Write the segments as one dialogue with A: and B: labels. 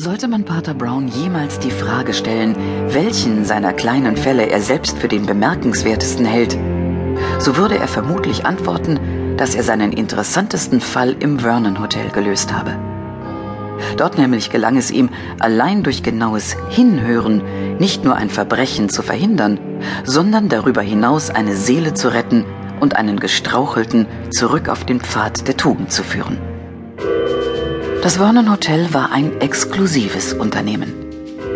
A: Sollte man Pater Brown jemals die Frage stellen, welchen seiner kleinen Fälle er selbst für den bemerkenswertesten hält, so würde er vermutlich antworten, dass er seinen interessantesten Fall im Vernon Hotel gelöst habe. Dort nämlich gelang es ihm, allein durch genaues Hinhören nicht nur ein Verbrechen zu verhindern, sondern darüber hinaus eine Seele zu retten und einen Gestrauchelten zurück auf den Pfad der Tugend zu führen. Das Vernon Hotel war ein exklusives Unternehmen.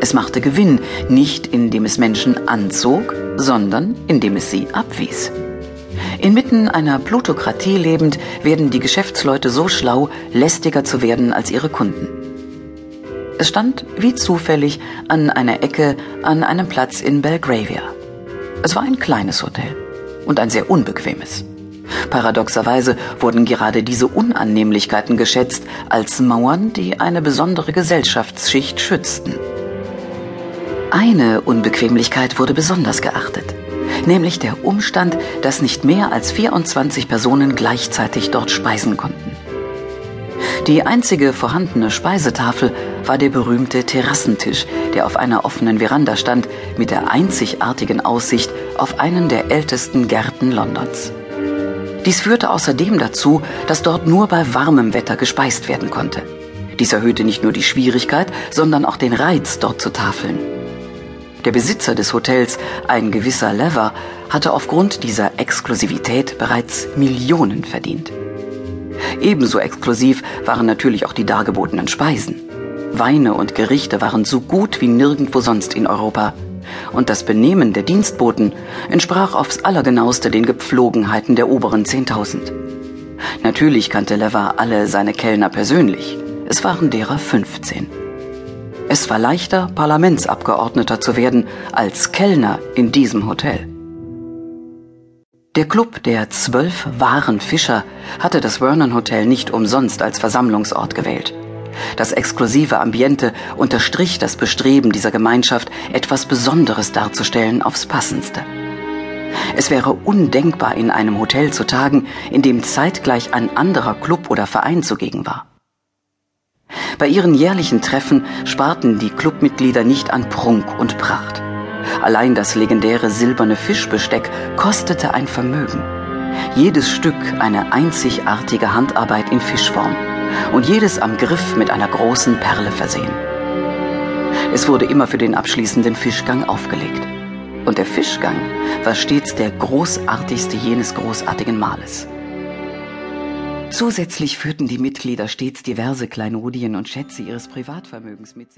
A: Es machte Gewinn, nicht indem es Menschen anzog, sondern indem es sie abwies. Inmitten einer Plutokratie lebend werden die Geschäftsleute so schlau, lästiger zu werden als ihre Kunden. Es stand wie zufällig an einer Ecke an einem Platz in Belgravia. Es war ein kleines Hotel und ein sehr unbequemes. Paradoxerweise wurden gerade diese Unannehmlichkeiten geschätzt als Mauern, die eine besondere Gesellschaftsschicht schützten. Eine Unbequemlichkeit wurde besonders geachtet, nämlich der Umstand, dass nicht mehr als 24 Personen gleichzeitig dort speisen konnten. Die einzige vorhandene Speisetafel war der berühmte Terrassentisch, der auf einer offenen Veranda stand, mit der einzigartigen Aussicht auf einen der ältesten Gärten Londons. Dies führte außerdem dazu, dass dort nur bei warmem Wetter gespeist werden konnte. Dies erhöhte nicht nur die Schwierigkeit, sondern auch den Reiz, dort zu tafeln. Der Besitzer des Hotels, ein gewisser Lever, hatte aufgrund dieser Exklusivität bereits Millionen verdient. Ebenso exklusiv waren natürlich auch die dargebotenen Speisen. Weine und Gerichte waren so gut wie nirgendwo sonst in Europa und das Benehmen der Dienstboten entsprach aufs allergenaueste den Gepflogenheiten der oberen 10.000. Natürlich kannte Lever alle seine Kellner persönlich. Es waren derer 15. Es war leichter, Parlamentsabgeordneter zu werden, als Kellner in diesem Hotel. Der Club der zwölf wahren Fischer hatte das Vernon Hotel nicht umsonst als Versammlungsort gewählt. Das exklusive Ambiente unterstrich das Bestreben dieser Gemeinschaft, etwas Besonderes darzustellen aufs passendste. Es wäre undenkbar, in einem Hotel zu tagen, in dem zeitgleich ein anderer Club oder Verein zugegen war. Bei ihren jährlichen Treffen sparten die Clubmitglieder nicht an Prunk und Pracht. Allein das legendäre silberne Fischbesteck kostete ein Vermögen. Jedes Stück eine einzigartige Handarbeit in Fischform und jedes am Griff mit einer großen Perle versehen. Es wurde immer für den abschließenden Fischgang aufgelegt. Und der Fischgang war stets der großartigste jenes großartigen Mahles. Zusätzlich führten die Mitglieder stets diverse Kleinodien und Schätze ihres Privatvermögens mit sich.